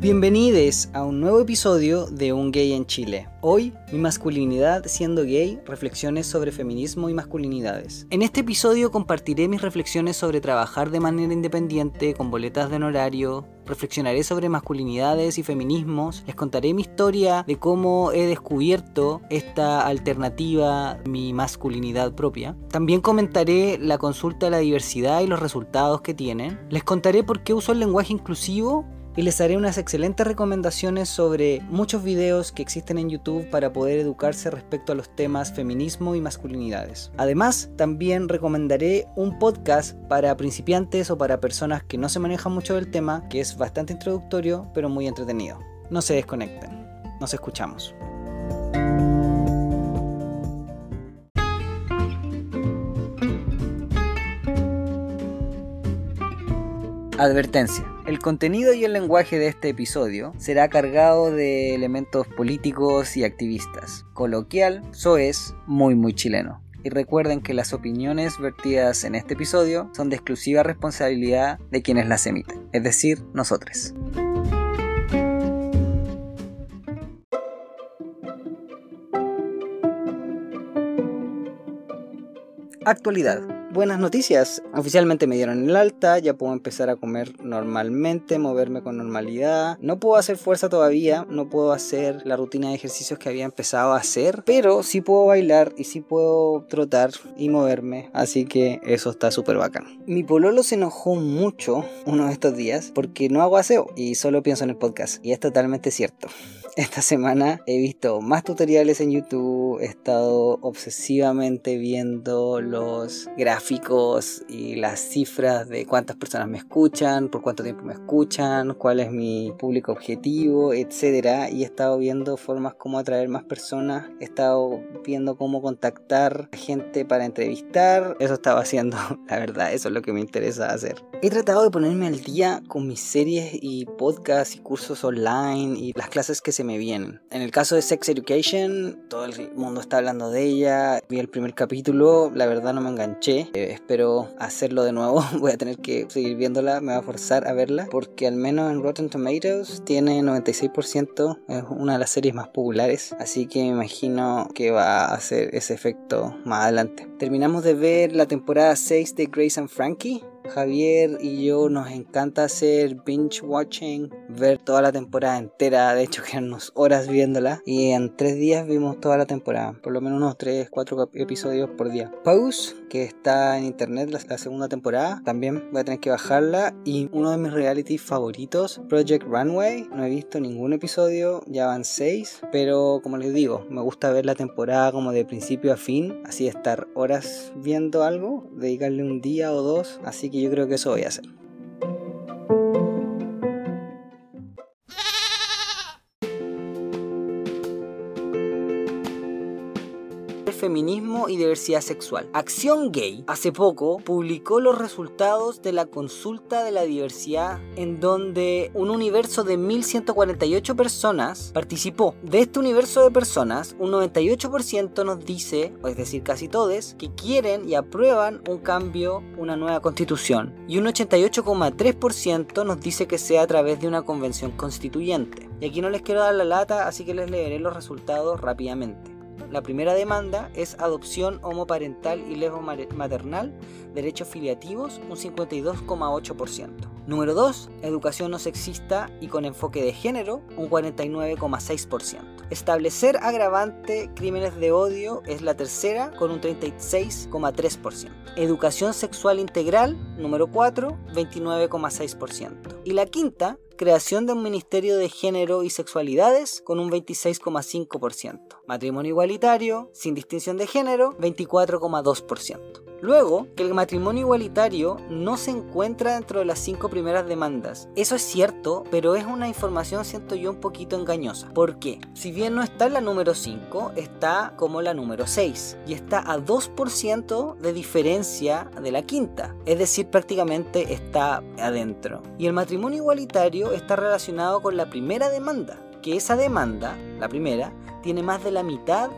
Bienvenidos a un nuevo episodio de Un Gay en Chile. Hoy, mi masculinidad siendo gay, reflexiones sobre feminismo y masculinidades. En este episodio compartiré mis reflexiones sobre trabajar de manera independiente, con boletas de honorario, reflexionaré sobre masculinidades y feminismos, les contaré mi historia de cómo he descubierto esta alternativa, mi masculinidad propia. También comentaré la consulta de la diversidad y los resultados que tienen. Les contaré por qué uso el lenguaje inclusivo y les haré unas excelentes recomendaciones sobre muchos videos que existen en YouTube para poder educarse respecto a los temas feminismo y masculinidades. Además, también recomendaré un podcast para principiantes o para personas que no se manejan mucho del tema, que es bastante introductorio pero muy entretenido. No se desconecten, nos escuchamos. Advertencia. El contenido y el lenguaje de este episodio será cargado de elementos políticos y activistas. Coloquial, es muy muy chileno. Y recuerden que las opiniones vertidas en este episodio son de exclusiva responsabilidad de quienes las emiten, es decir, nosotros. Actualidad buenas noticias. Oficialmente me dieron el alta, ya puedo empezar a comer normalmente, moverme con normalidad. No puedo hacer fuerza todavía, no puedo hacer la rutina de ejercicios que había empezado a hacer, pero sí puedo bailar y sí puedo trotar y moverme, así que eso está súper bacán. Mi pololo se enojó mucho uno de estos días porque no hago aseo y solo pienso en el podcast, y es totalmente cierto. Esta semana he visto más tutoriales en YouTube, he estado obsesivamente viendo los gráficos y las cifras de cuántas personas me escuchan, por cuánto tiempo me escuchan, cuál es mi público objetivo, etc. Y he estado viendo formas como atraer más personas, he estado viendo cómo contactar gente para entrevistar, eso estaba haciendo, la verdad, eso es lo que me interesa hacer. He tratado de ponerme al día con mis series y podcasts y cursos online y las clases que se me vienen. En el caso de Sex Education, todo el mundo está hablando de ella. Vi el primer capítulo, la verdad no me enganché. Eh, espero hacerlo de nuevo. Voy a tener que seguir viéndola, me va a forzar a verla. Porque al menos en Rotten Tomatoes tiene 96%. Es una de las series más populares. Así que me imagino que va a hacer ese efecto más adelante. Terminamos de ver la temporada 6 de Grace and Frankie. Javier y yo nos encanta hacer binge watching, ver toda la temporada entera, de hecho quedarnos horas viéndola. Y en tres días vimos toda la temporada, por lo menos unos 3, 4 episodios por día. Pause, que está en internet la, segunda temporada, también voy a tener que bajarla. Y uno de mis reality favoritos, Project Runway, no he visto ningún episodio, ya van 6, pero como les digo, me gusta ver la temporada como de principio a fin, así estar horas viendo algo, dedicarle un día o dos, así que yo creo que eso voy a hacer. Y diversidad sexual. Acción Gay hace poco publicó los resultados de la consulta de la diversidad en donde un universo de 1148 personas participó. De este universo de personas, un 98% nos dice, es decir, casi todos, que quieren y aprueban un cambio, una nueva constitución. Y un 88,3% nos dice que sea a través de una convención constituyente. Y aquí no les quiero dar la lata, así que les leeré los resultados rápidamente. La primera demanda es adopción homoparental y maternal, derechos filiativos, un 52,8%. Número 2, educación no sexista y con enfoque de género, un 49,6%. Establecer agravante crímenes de odio es la tercera, con un 36,3%. Educación sexual integral, número 4, 29,6%. Y la quinta, creación de un Ministerio de Género y Sexualidades con un 26,5%. Matrimonio igualitario, sin distinción de género, 24,2%. Luego, que el matrimonio igualitario no se encuentra dentro de las cinco primeras demandas. Eso es cierto, pero es una información, siento yo, un poquito engañosa. ¿Por qué? Si bien no está en la número 5, está como la número 6 y está a 2% de diferencia de la quinta. Es decir, prácticamente está adentro. Y el matrimonio igualitario está relacionado con la primera demanda, que esa demanda, la primera, tiene más de la mitad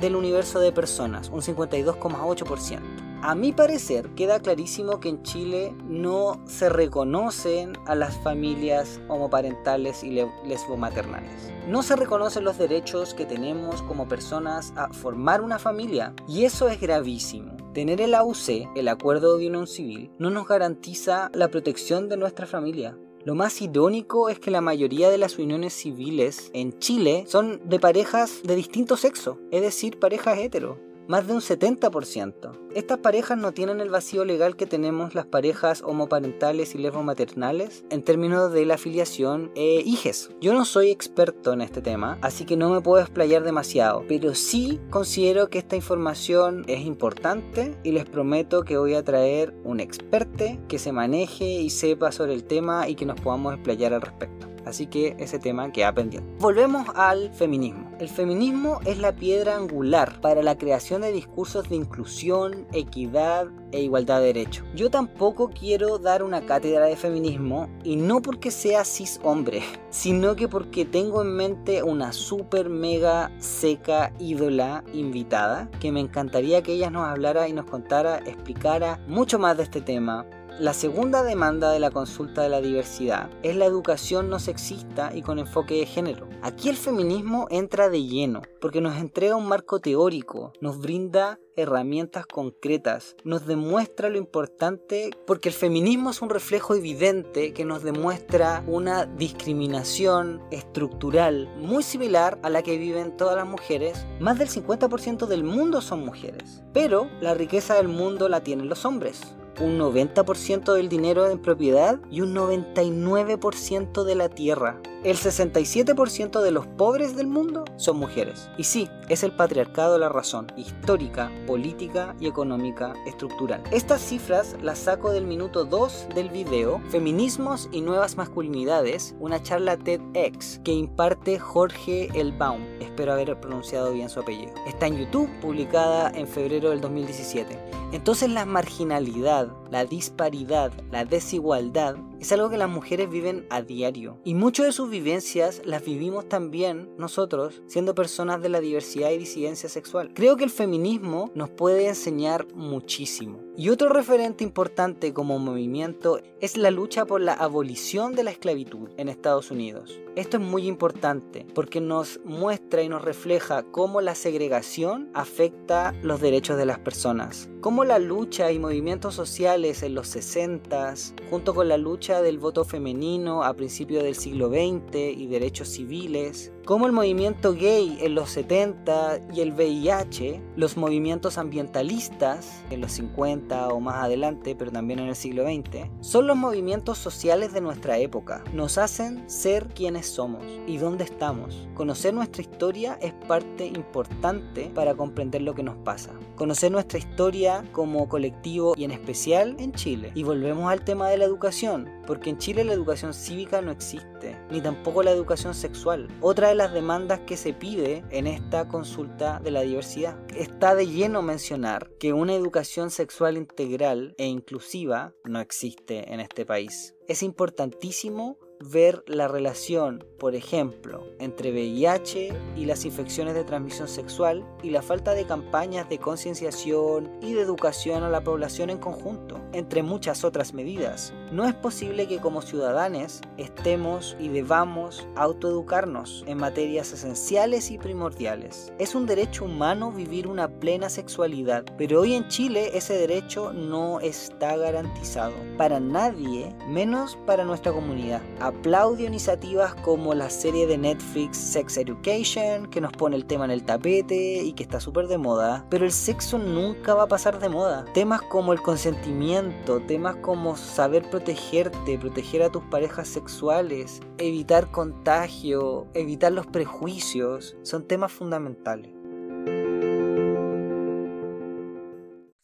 del universo de personas, un 52,8%. A mi parecer, queda clarísimo que en Chile no se reconocen a las familias homoparentales y lesbomaternales. No se reconocen los derechos que tenemos como personas a formar una familia. Y eso es gravísimo. Tener el AUC, el Acuerdo de Unión Civil, no nos garantiza la protección de nuestra familia. Lo más irónico es que la mayoría de las uniones civiles en Chile son de parejas de distinto sexo, es decir, parejas hetero más de un 70%. Estas parejas no tienen el vacío legal que tenemos las parejas homoparentales y lesbomaternales en términos de la afiliación e hijes. Yo no soy experto en este tema, así que no me puedo explayar demasiado, pero sí considero que esta información es importante y les prometo que voy a traer un experte que se maneje y sepa sobre el tema y que nos podamos explayar al respecto. Así que ese tema queda pendiente. Volvemos al feminismo. El feminismo es la piedra angular para la creación de discursos de inclusión, equidad e igualdad de derechos. Yo tampoco quiero dar una cátedra de feminismo y no porque sea cis hombre, sino que porque tengo en mente una super mega seca ídola invitada que me encantaría que ella nos hablara y nos contara, explicara mucho más de este tema, la segunda demanda de la consulta de la diversidad es la educación no sexista y con enfoque de género. Aquí el feminismo entra de lleno porque nos entrega un marco teórico, nos brinda herramientas concretas, nos demuestra lo importante porque el feminismo es un reflejo evidente que nos demuestra una discriminación estructural muy similar a la que viven todas las mujeres. Más del 50% del mundo son mujeres, pero la riqueza del mundo la tienen los hombres un 90% del dinero en propiedad y un 99% de la tierra. El 67% de los pobres del mundo son mujeres. Y sí, es el patriarcado la razón histórica, política y económica estructural. Estas cifras las saco del minuto 2 del video Feminismos y Nuevas Masculinidades, una charla TEDx que imparte Jorge Elbaum. Espero haber pronunciado bien su apellido. Está en YouTube, publicada en febrero del 2017. Entonces la marginalidad, la disparidad, la desigualdad es algo que las mujeres viven a diario. Y muchas de sus vivencias las vivimos también nosotros, siendo personas de la diversidad y disidencia sexual. Creo que el feminismo nos puede enseñar muchísimo. Y otro referente importante como movimiento es la lucha por la abolición de la esclavitud en Estados Unidos. Esto es muy importante porque nos muestra y nos refleja cómo la segregación afecta los derechos de las personas, cómo la lucha y movimientos sociales en los 60, junto con la lucha del voto femenino a principios del siglo XX y derechos civiles, como el movimiento gay en los 70 y el VIH, los movimientos ambientalistas en los 50 o más adelante, pero también en el siglo XX, son los movimientos sociales de nuestra época. Nos hacen ser quienes somos y dónde estamos. Conocer nuestra historia es parte importante para comprender lo que nos pasa. Conocer nuestra historia como colectivo y en especial en Chile. Y volvemos al tema de la educación, porque en Chile la educación cívica no existe, ni tampoco la educación sexual. Otra las demandas que se pide en esta consulta de la diversidad. Está de lleno mencionar que una educación sexual integral e inclusiva no existe en este país. Es importantísimo ver la relación, por ejemplo, entre VIH y las infecciones de transmisión sexual y la falta de campañas de concienciación y de educación a la población en conjunto, entre muchas otras medidas. No es posible que como ciudadanos estemos y debamos autoeducarnos en materias esenciales y primordiales. Es un derecho humano vivir una plena sexualidad, pero hoy en Chile ese derecho no está garantizado para nadie, menos para nuestra comunidad aplaudo iniciativas como la serie de Netflix Sex Education, que nos pone el tema en el tapete y que está súper de moda, pero el sexo nunca va a pasar de moda. Temas como el consentimiento, temas como saber protegerte, proteger a tus parejas sexuales, evitar contagio, evitar los prejuicios, son temas fundamentales.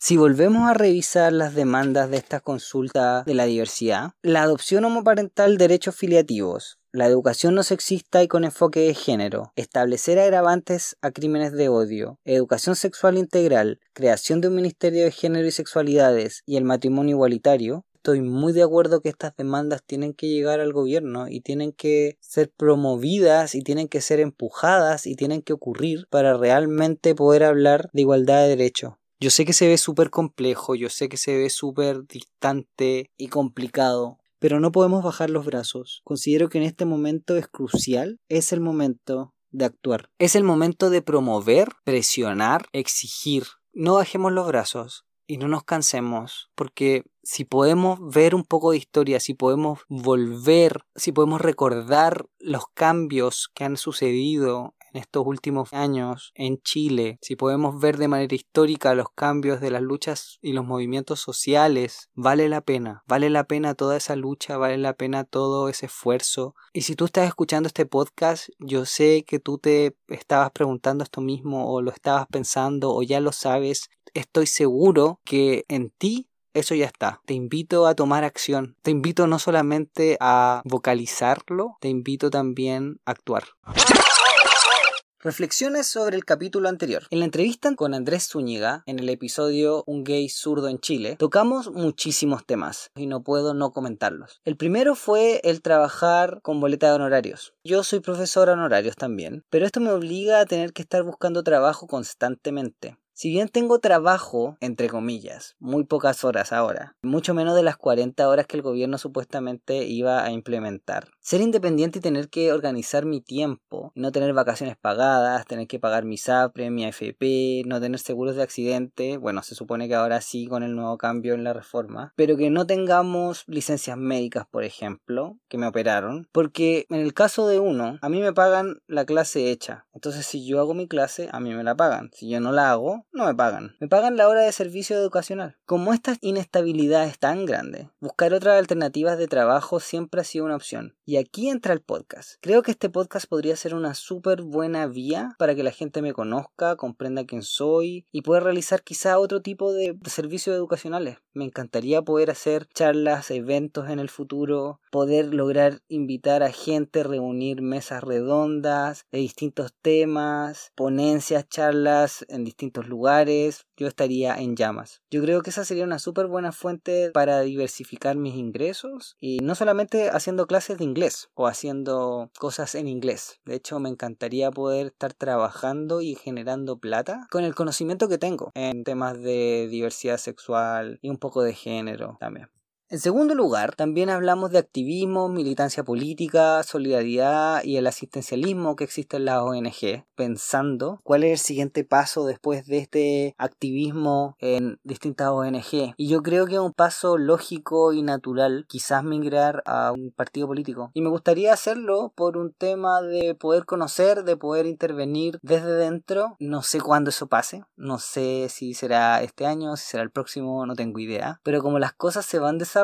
Si volvemos a revisar las demandas de esta consulta de la diversidad, la adopción homoparental, derechos filiativos, la educación no sexista y con enfoque de género, establecer agravantes a crímenes de odio, educación sexual integral, creación de un Ministerio de Género y Sexualidades y el matrimonio igualitario, estoy muy de acuerdo que estas demandas tienen que llegar al gobierno y tienen que ser promovidas y tienen que ser empujadas y tienen que ocurrir para realmente poder hablar de igualdad de derechos Yo sé que se ve súper complejo, yo sé que se ve súper distante y complicado, pero no podemos bajar los brazos. Considero que en este momento es crucial, es el momento de actuar. Es el momento de promover, presionar, exigir. No bajemos los brazos y no nos cansemos, porque si podemos ver un poco de historia, si podemos volver, si podemos recordar los cambios que han sucedido en estos últimos años en Chile, si podemos ver de manera histórica los cambios de las luchas y los movimientos sociales, vale la pena, vale la pena toda esa lucha, vale la pena todo ese esfuerzo. Y si tú estás escuchando este podcast, yo sé que tú te estabas preguntando esto mismo o lo estabas pensando o ya lo sabes, estoy seguro que en ti eso ya está. Te invito a tomar acción. Te invito no solamente a vocalizarlo, te invito también a actuar. Reflexiones sobre el capítulo anterior. En la entrevista con Andrés Zúñiga, en el episodio Un gay zurdo en Chile, tocamos muchísimos temas y no puedo no comentarlos. El primero fue el trabajar con boleta de honorarios. Yo soy profesor honorarios también, pero esto me obliga a tener que estar buscando trabajo constantemente. Si bien tengo trabajo, entre comillas, muy pocas horas ahora, mucho menos de las 40 horas que el gobierno supuestamente iba a implementar. Ser independiente y tener que organizar mi tiempo, no tener vacaciones pagadas, tener que pagar mi SAPRE, mi AFP, no tener seguros de accidente, bueno, se supone que ahora sí con el nuevo cambio en la reforma, pero que no tengamos licencias médicas, por ejemplo, que me operaron, porque en el caso de uno, a mí me pagan la clase hecha, entonces si yo hago mi clase, a mí me la pagan, si yo no la hago, no me pagan. Me pagan la hora de servicio educacional. Como esta inestabilidad es tan grande, buscar otras alternativas de trabajo siempre ha sido una opción. Y aquí entra el podcast. Creo que este podcast podría ser una súper buena vía para que la gente me conozca, comprenda quién soy y pueda realizar quizá otro tipo de servicios educacionales. Me encantaría poder hacer charlas, eventos en el futuro, poder lograr invitar a gente, reunir mesas redondas de distintos temas, ponencias, charlas en distintos lugares, yo estaría en llamas. Yo creo que esa sería una súper buena fuente para diversificar mis ingresos y no solamente haciendo clases de inglés o haciendo cosas en inglés. De hecho, me encantaría poder estar trabajando y generando plata con el conocimiento que tengo en temas de diversidad sexual y un poco de género también. En segundo lugar, también hablamos de activismo, militancia política, solidaridad y el asistencialismo que existe en la ONG, pensando cuál es el siguiente paso después de este activismo en distintas ONG. Y yo creo que es un paso lógico y natural quizás migrar a un partido político. Y me gustaría hacerlo por un tema de poder conocer, de poder intervenir desde dentro. No sé cuándo eso pase, no sé si será este año, si será el próximo, no tengo idea. Pero como las cosas se van desarrollando,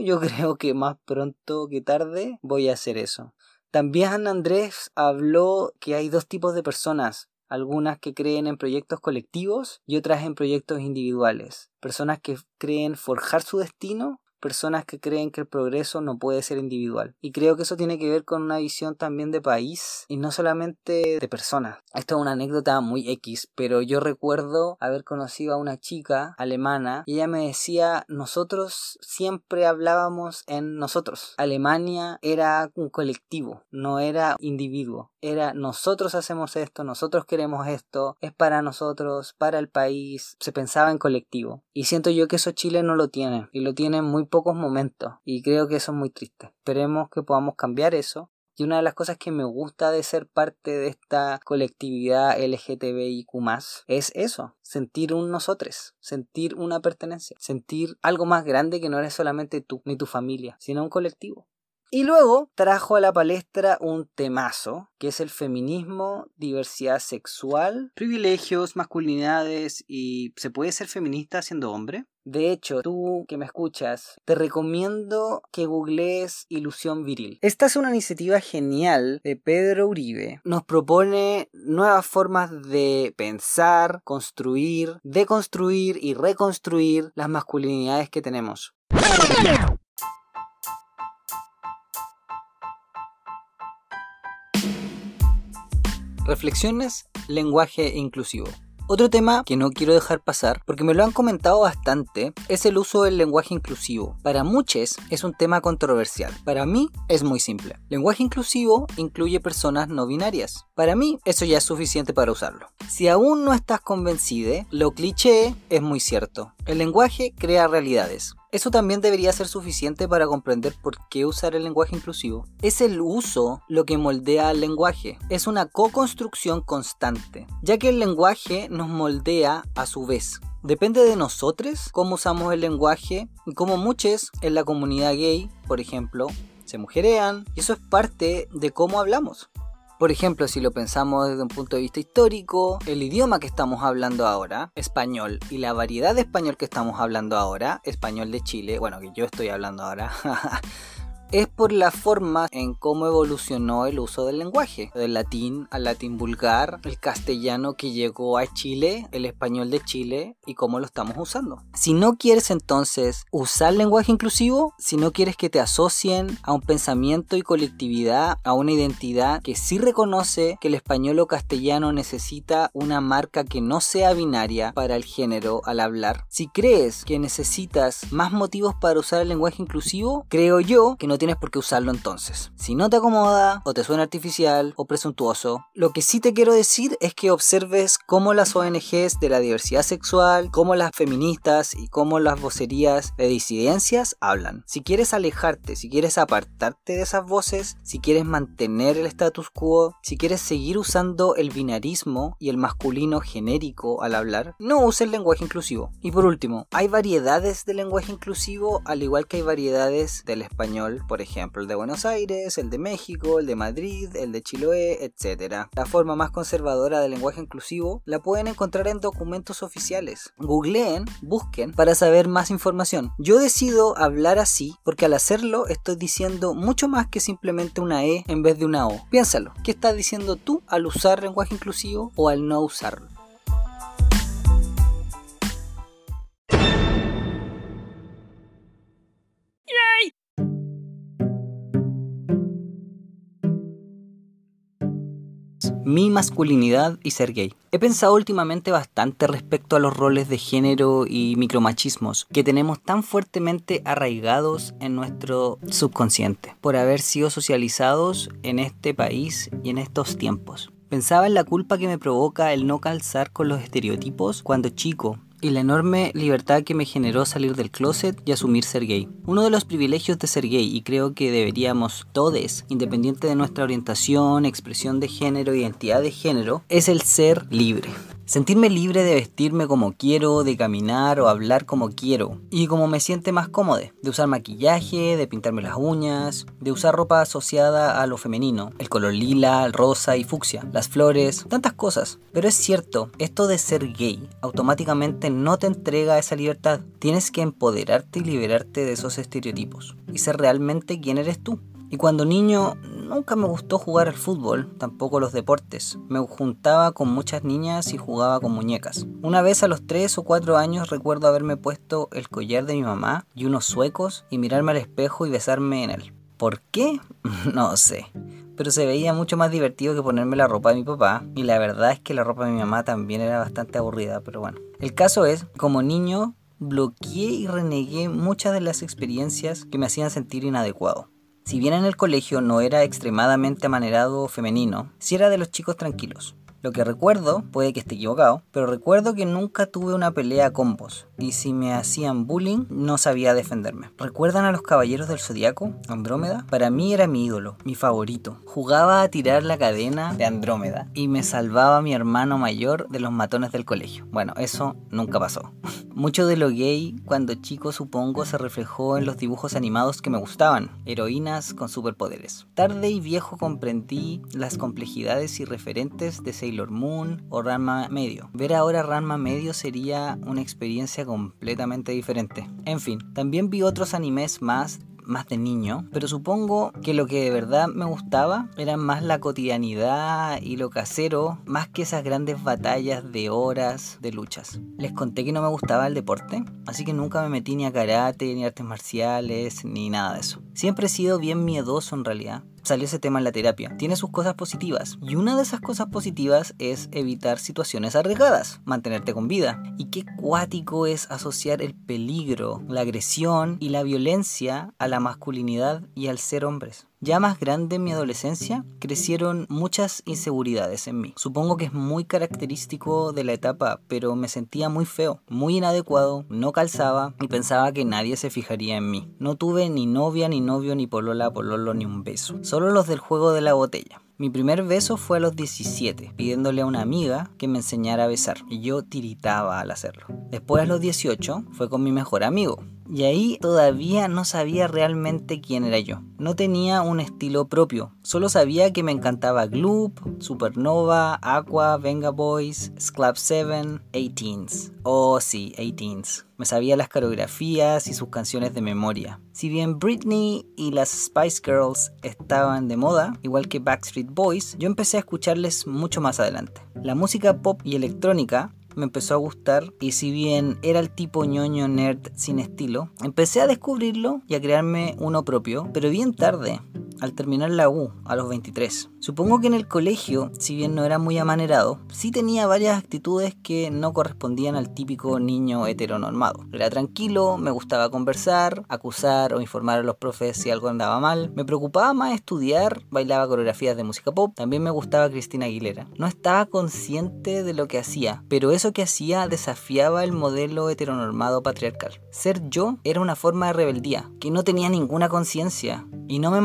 yo creo que más pronto que tarde voy a hacer eso. También Andrés habló que hay dos tipos de personas, algunas que creen en proyectos colectivos y otras en proyectos individuales. Personas que creen forjar su destino personas que creen que el progreso no puede ser individual. Y creo que eso tiene que ver con una visión también de país y no solamente de personas. Esto es una anécdota muy X, pero yo recuerdo haber conocido a una chica alemana y ella me decía, nosotros siempre hablábamos en nosotros. Alemania era un colectivo, no era individuo. Era nosotros hacemos esto, nosotros queremos esto, es para nosotros, para el país. Se pensaba en colectivo. Y siento yo que eso Chile no lo tiene y lo tiene muy pocos momentos y creo que eso es muy triste. Esperemos que podamos cambiar eso. Y una de las cosas que me gusta de ser parte de esta colectividad LGTBIQ es eso, sentir un nosotros, sentir una pertenencia, sentir algo más grande que no eres solamente tú ni tu familia, sino un colectivo. Y luego trajo a la palestra un temazo, que es el feminismo, diversidad sexual, privilegios, masculinidades y ¿se puede ser feminista siendo hombre? De hecho, tú que me escuchas, te recomiendo que googlees Ilusión Viril. Esta es una iniciativa genial de Pedro Uribe. Nos propone nuevas formas de pensar, construir, deconstruir y reconstruir las masculinidades que tenemos. Reflexiones, lenguaje inclusivo. Otro tema que no quiero dejar pasar, porque me lo han comentado bastante, es el uso del lenguaje inclusivo. Para muchos es un tema controversial. Para mí es muy simple. Lenguaje inclusivo incluye personas no binarias. Para mí eso ya es suficiente para usarlo. Si aún no estás convencido, lo cliché es muy cierto. El lenguaje crea realidades. Eso también debería ser suficiente para comprender por qué usar el lenguaje inclusivo. Es el uso lo que moldea al lenguaje. Es una co-construcción constante, ya que el lenguaje nos moldea a su vez. Depende de nosotros cómo usamos el lenguaje y como muchos en la comunidad gay, por ejemplo, se mujerean y eso es parte de cómo hablamos. Por ejemplo, si lo pensamos desde un punto de vista histórico, el idioma que estamos hablando ahora, español, y la variedad de español que estamos hablando ahora, español de Chile, bueno, que yo estoy hablando ahora, es por la forma en cómo evolucionó el uso del lenguaje, del latín al latín vulgar, el castellano que llegó a Chile, el español de Chile y cómo lo estamos usando. Si no quieres entonces usar lenguaje inclusivo, si no quieres que te asocien a un pensamiento y colectividad, a una identidad que sí reconoce que el español o castellano necesita una marca que no sea binaria para el género al hablar, si crees que necesitas más motivos para usar el lenguaje inclusivo, creo yo que no tienes por qué usarlo entonces. Si no te acomoda o te suena artificial o presuntuoso, lo que sí te quiero decir es que observes cómo las ONGs de la diversidad sexual, cómo las feministas y cómo las vocerías de disidencias hablan. Si quieres alejarte, si quieres apartarte de esas voces, si quieres mantener el status quo, si quieres seguir usando el binarismo y el masculino genérico al hablar, no uses lenguaje inclusivo. Y por último, hay variedades de lenguaje inclusivo al igual que hay variedades del español por ejemplo el de Buenos Aires, el de México, el de Madrid, el de Chiloé, etc. La forma más conservadora del lenguaje inclusivo la pueden encontrar en documentos oficiales. Googleen, busquen para saber más información. Yo decido hablar así porque al hacerlo estoy diciendo mucho más que simplemente una E en vez de una O. Piénsalo, ¿qué estás diciendo tú al usar lenguaje inclusivo o al no usarlo? Mi masculinidad y ser gay. He pensado últimamente bastante respecto a los roles de género y micromachismos que tenemos tan fuertemente arraigados en nuestro subconsciente por haber sido socializados en este país y en estos tiempos. Pensaba en la culpa que me provoca el no calzar con los estereotipos cuando chico y la enorme libertad que me generó salir del closet y asumir ser gay. Uno de los privilegios de ser gay, y creo que deberíamos todos, independiente de nuestra orientación, expresión de género, identidad de género, es el ser libre. Sentirme libre de vestirme como quiero, de caminar o hablar como quiero y como me siente más cómodo, de usar maquillaje, de pintarme las uñas, de usar ropa asociada a lo femenino, el color lila, rosa y fucsia, las flores, tantas cosas. Pero es cierto, esto de ser gay automáticamente no te entrega esa libertad. Tienes que empoderarte y liberarte de esos estereotipos y ser realmente quién eres tú. Y cuando niño nunca me gustó jugar al fútbol, tampoco los deportes. Me juntaba con muchas niñas y jugaba con muñecas. Una vez a los 3 o 4 años recuerdo haberme puesto el collar de mi mamá y unos suecos y mirarme al espejo y besarme en él. ¿Por qué? no sé. Pero se veía mucho más divertido que ponerme la ropa de mi papá. Y la verdad es que la ropa de mi mamá también era bastante aburrida, pero bueno. El caso es, como niño, bloqueé y renegué muchas de las experiencias que me hacían sentir inadecuado. Si bien en el colegio no era extremadamente amanerado o femenino, sí era de los chicos tranquilos. Lo que recuerdo, puede que esté equivocado, pero recuerdo que nunca tuve una pelea con vos, y si me hacían bullying no sabía defenderme. ¿Recuerdan a los caballeros del zodiaco? Andrómeda. Para mí era mi ídolo, mi favorito. Jugaba a tirar la cadena de Andrómeda y me salvaba mi hermano mayor de los matones del colegio. Bueno, eso nunca pasó. Mucho de lo gay cuando chico supongo se reflejó en los dibujos animados que me gustaban, heroínas con superpoderes. Tarde y viejo comprendí las complejidades y referentes de Sailor Moon o Ranma Medio. Ver ahora Ranma Medio sería una experiencia completamente diferente. En fin, también vi otros animes más más de niño, pero supongo que lo que de verdad me gustaba era más la cotidianidad y lo casero, más que esas grandes batallas de horas de luchas. Les conté que no me gustaba el deporte, así que nunca me metí ni a karate, ni artes marciales, ni nada de eso. Siempre he sido bien miedoso en realidad salió ese tema en la terapia. Tiene sus cosas positivas. Y una de esas cosas positivas es evitar situaciones arriesgadas, mantenerte con vida. Y qué cuático es asociar el peligro, la agresión y la violencia a la masculinidad y al ser hombres. Ya más grande en mi adolescencia, crecieron muchas inseguridades en mí. Supongo que es muy característico de la etapa, pero me sentía muy feo, muy inadecuado, no calzaba y pensaba que nadie se fijaría en mí. No tuve ni novia, ni novio, ni polola, pololo, ni un beso. Solo los del juego de la botella. Mi primer beso fue a los 17, pidiéndole a una amiga que me enseñara a besar, y yo tiritaba al hacerlo. Después a los 18 fue con mi mejor amigo, y ahí todavía no sabía realmente quién era yo. No tenía un estilo propio, solo sabía que me encantaba Gloop, Supernova, Aqua, Venga Boys, Sclap 7, 18s. Oh sí, 18s. Me sabía las coreografías y sus canciones de memoria. Si bien Britney y las Spice Girls estaban de moda, igual que Backstreet Boys, yo empecé a escucharles mucho más adelante. La música pop y electrónica me empezó a gustar y si bien era el tipo ñoño nerd sin estilo, empecé a descubrirlo y a crearme uno propio, pero bien tarde, al terminar la U, a los 23. Supongo que en el colegio, si bien no era muy amanerado, sí tenía varias actitudes que no correspondían al típico niño heteronormado. Era tranquilo, me gustaba conversar, acusar o informar a los profes si algo andaba mal, me preocupaba más estudiar, bailaba coreografías de música pop, también me gustaba Cristina Aguilera. No estaba consciente de lo que hacía, pero eso que hacía desafiaba el modelo heteronormado patriarcal. Ser yo era una forma de rebeldía, que no tenía ninguna conciencia, y no me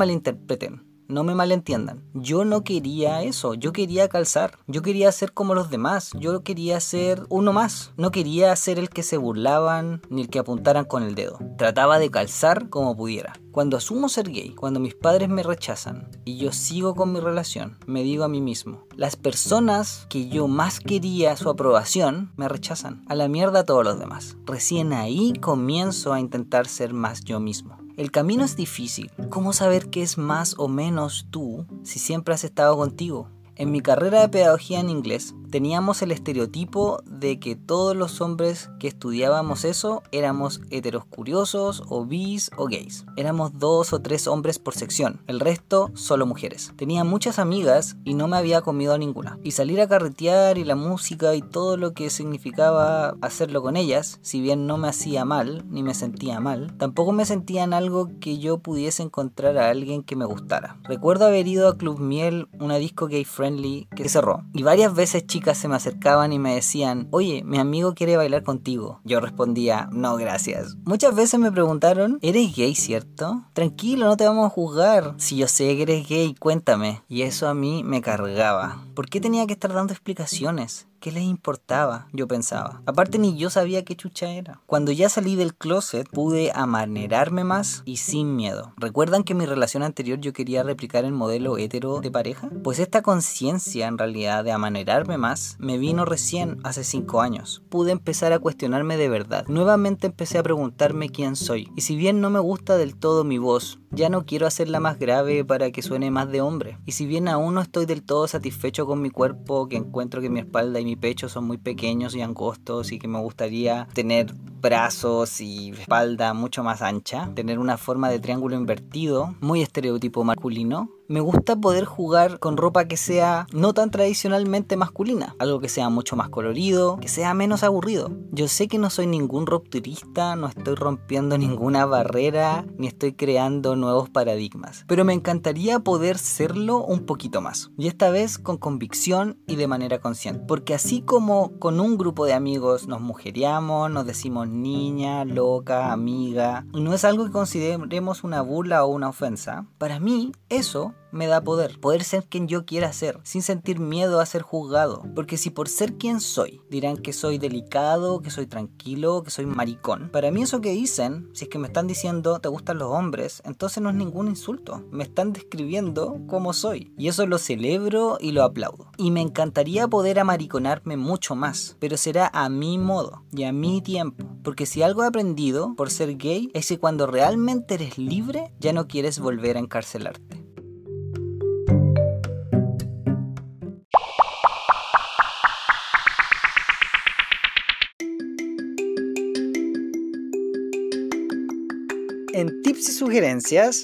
No me malentiendan. Yo no quería eso. Yo quería calzar. Yo quería ser como los demás. Yo quería ser uno más. No quería ser el que se burlaban ni el que apuntaran con el dedo. Trataba de calzar como pudiera. Cuando asumo ser gay, cuando mis padres me rechazan y yo sigo con mi relación, me digo a mí mismo, las personas que yo más quería su aprobación me rechazan. A la mierda a todos los demás. Recién ahí comienzo a intentar ser más yo mismo. El camino es difícil. ¿Cómo saber qué es más o menos tú si siempre has estado contigo? En mi carrera de pedagogía en inglés teníamos el estereotipo de que todos los hombres que estudiábamos eso éramos heteros curiosos o bis o gays. Éramos dos o tres hombres por sección, el resto solo mujeres. Tenía muchas amigas y no me había comido a ninguna. Y salir a carretear y la música y todo lo que significaba hacerlo con ellas, si bien no me hacía mal ni me sentía mal, tampoco me sentía en algo que yo pudiese encontrar a alguien que me gustara. Recuerdo haber ido a Club Miel, una disco gay friendly que cerró, y varias veces se me acercaban y me decían, oye, mi amigo quiere bailar contigo. Yo respondía, no, gracias. Muchas veces me preguntaron, ¿eres gay, cierto? Tranquilo, no te vamos a juzgar. Si yo sé que eres gay, cuéntame. Y eso a mí me cargaba. ¿Por qué tenía que estar dando explicaciones? ¿Qué les importaba? Yo pensaba. Aparte ni yo sabía qué chucha era. Cuando ya salí del closet pude amanerarme más y sin miedo. ¿Recuerdan que en mi relación anterior yo quería replicar el modelo hetero de pareja? Pues esta conciencia en realidad de amanerarme más me vino recién hace 5 años. Pude empezar a cuestionarme de verdad. Nuevamente empecé a preguntarme quién soy. Y si bien no me gusta del todo mi voz, ya no quiero hacerla más grave para que suene más de hombre. Y si bien aún no estoy del todo satisfecho con mi cuerpo, que encuentro que mi espalda y mi pecho son muy pequeños y angostos y que me gustaría tener brazos y espalda mucho más ancha, tener una forma de triángulo invertido, muy estereotipo masculino, me gusta poder jugar con ropa que sea no tan tradicionalmente masculina, algo que sea mucho más colorido, que sea menos aburrido. Yo sé que no soy ningún rupturista, no estoy rompiendo ninguna barrera, ni estoy creando nuevos paradigmas, pero me encantaría poder serlo un poquito más. Y esta vez con convicción y de manera consciente, porque así como con un grupo de amigos nos mujeriamos, nos decimos niña, loca, amiga, no es algo que consideremos una burla o una ofensa, para mí eso me da poder, poder ser quien yo quiera ser, sin sentir miedo a ser juzgado. Porque si por ser quien soy dirán que soy delicado, que soy tranquilo, que soy maricón, para mí eso que dicen, si es que me están diciendo te gustan los hombres, entonces no es ningún insulto, me están describiendo como soy. Y eso lo celebro y lo aplaudo. Y me encantaría poder amariconarme mucho más, pero será a mi modo y a mi tiempo. Porque si algo he aprendido por ser gay es que cuando realmente eres libre, ya no quieres volver a encarcelarte. Y sugerencias,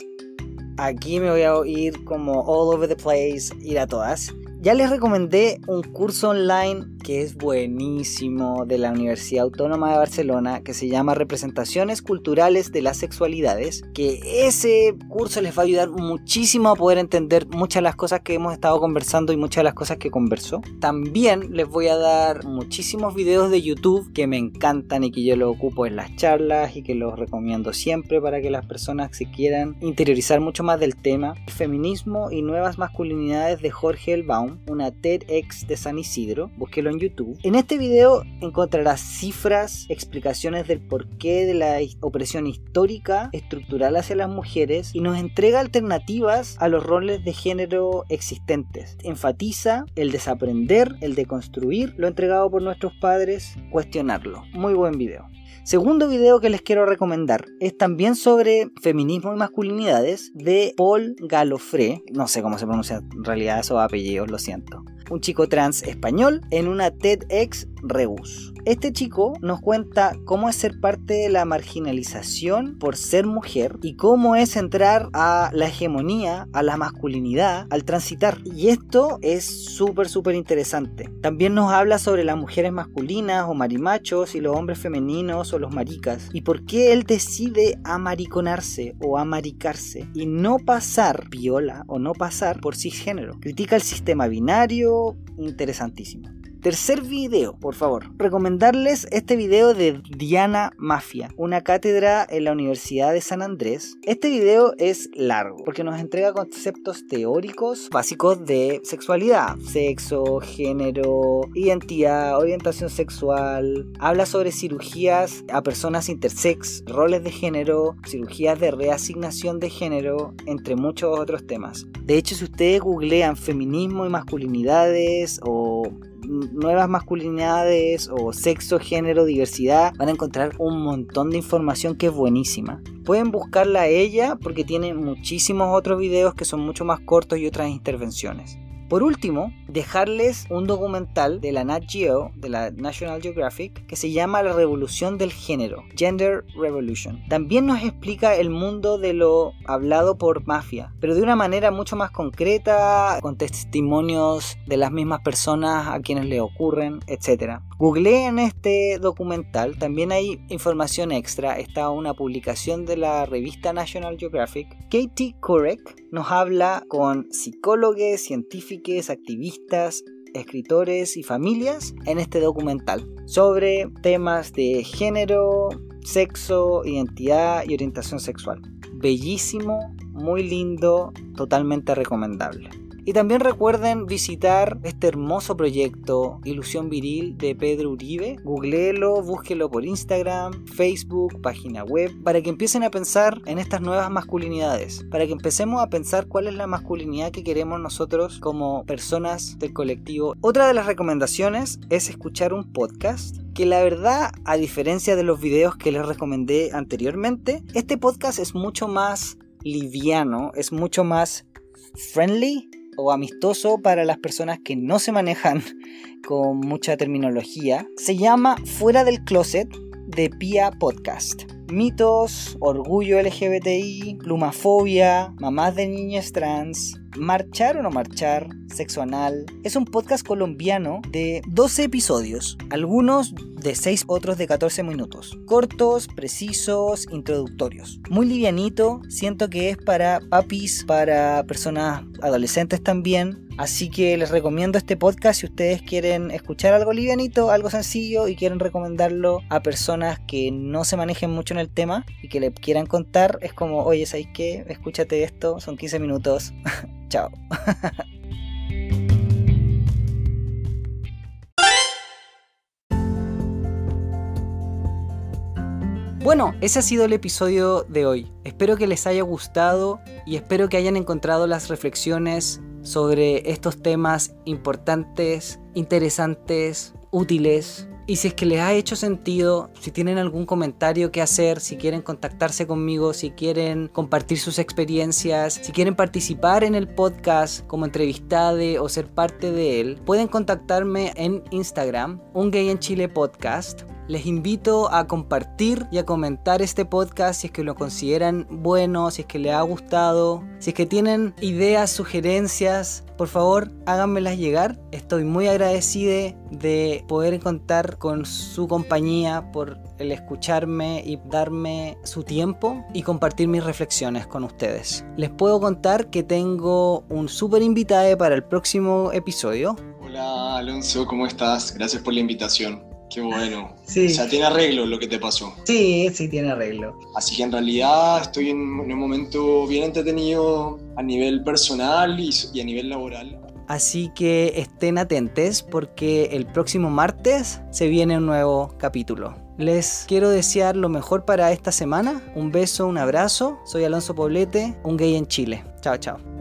aquí me voy a ir como all over the place, ir a todas. Ya les recomendé un curso online que es buenísimo de la Universidad Autónoma de Barcelona que se llama Representaciones Culturales de las Sexualidades, que ese curso les va a ayudar muchísimo a poder entender muchas de las cosas que hemos estado conversando y muchas de las cosas que conversó. También les voy a dar muchísimos videos de YouTube que me encantan y que yo los ocupo en las charlas y que los recomiendo siempre para que las personas se quieran interiorizar mucho más del tema. Feminismo y nuevas masculinidades de Jorge Elbaum una TEDx de San Isidro, búsquelo en YouTube. En este video encontrarás cifras, explicaciones del porqué de la opresión histórica, estructural hacia las mujeres y nos entrega alternativas a los roles de género existentes. Enfatiza el desaprender, el deconstruir lo entregado por nuestros padres, cuestionarlo. Muy buen video. Segundo video que les quiero recomendar es también sobre feminismo y masculinidades de Paul Galofré. No sé cómo se pronuncia en realidad esos apellidos, lo siento un chico trans español, en una TEDx Rebus. Este chico nos cuenta cómo es ser parte de la marginalización por ser mujer y cómo es entrar a la hegemonía, a la masculinidad, al transitar. Y esto es súper, súper interesante. También nos habla sobre las mujeres masculinas o marimachos y los hombres femeninos o los maricas. Y por qué él decide amariconarse o amaricarse y no pasar viola o no pasar por cisgénero. Critica el sistema binario interesantísimo. Tercer video, por favor. Recomendarles este video de Diana Mafia, una cátedra en la Universidad de San Andrés. Este video es largo porque nos entrega conceptos teóricos básicos de sexualidad, sexo, género, identidad, orientación sexual. Habla sobre cirugías a personas intersex, roles de género, cirugías de reasignación de género, entre muchos otros temas. De hecho, si ustedes googlean feminismo y masculinidades o nuevas masculinidades o sexo, género, diversidad, van a encontrar un montón de información que es buenísima. Pueden buscarla a ella porque tiene muchísimos otros videos que son mucho más cortos y otras intervenciones. Por último, dejarles un documental de la Nat Geo, de la National Geographic, que se llama La Revolución del Género, Gender Revolution. También nos explica el mundo de lo hablado por mafia, pero de una manera mucho más concreta, con testimonios de las mismas personas a quienes le ocurren, etc. Googleen este documental, también hay información extra, está una publicación de la revista National Geographic. Katie Kurek nos habla con psicólogos, científicos, activistas, escritores y familias en este documental sobre temas de género, sexo, identidad y orientación sexual. Bellísimo, muy lindo, totalmente recomendable. Y también recuerden visitar este hermoso proyecto Ilusión Viril de Pedro Uribe. Googleelo, búsquelo por Instagram, Facebook, página web, para que empiecen a pensar en estas nuevas masculinidades, para que empecemos a pensar cuál es la masculinidad que queremos nosotros como personas del colectivo. Otra de las recomendaciones es escuchar un podcast que la verdad, a diferencia de los videos que les recomendé anteriormente, este podcast es mucho más liviano, es mucho más friendly o amistoso para las personas que no se manejan con mucha terminología. Se llama Fuera del Closet de Pia Podcast. Mitos, orgullo LGBTI, plumafobia, mamás de niñas trans, Marchar o no marchar, Sexo Anal, es un podcast colombiano de 12 episodios, algunos de 6, otros de 14 minutos. Cortos, precisos, introductorios. Muy livianito, siento que es para papis, para personas adolescentes también, Así que les recomiendo este podcast si ustedes quieren escuchar algo livianito, algo sencillo y quieren recomendarlo a personas que no se manejen mucho en el tema y que le quieran contar. Es como, oye, ¿sabes qué? Escúchate esto, son 15 minutos. Chao. Bueno, ese ha sido el episodio de hoy. Espero que les haya gustado y espero que hayan encontrado las reflexiones sobre estos temas importantes, interesantes, útiles y si es que les ha hecho sentido, si tienen algún comentario que hacer, si quieren contactarse conmigo, si quieren compartir sus experiencias, si quieren participar en el podcast como entrevistado o ser parte de él, pueden contactarme en Instagram, un gay en Chile podcast Les invito a compartir y a comentar este podcast si es que lo consideran bueno, si es que les ha gustado, si es que tienen ideas, sugerencias, por favor háganmelas llegar. Estoy muy agradecido de poder contar con su compañía por el escucharme y darme su tiempo y compartir mis reflexiones con ustedes. Les puedo contar que tengo un súper invitado para el próximo episodio. Hola Alonso, ¿cómo estás? Gracias por la invitación. Qué bueno. Sí. O sea, tiene arreglo lo que te pasó. Sí, sí, tiene arreglo. Así que en realidad estoy en, un momento bien entretenido a nivel personal y, y a nivel laboral. Así que estén atentos porque el próximo martes se viene un nuevo capítulo. Les quiero desear lo mejor para esta semana. Un beso, un abrazo. Soy Alonso Poblete, un gay en Chile. Chao, chao.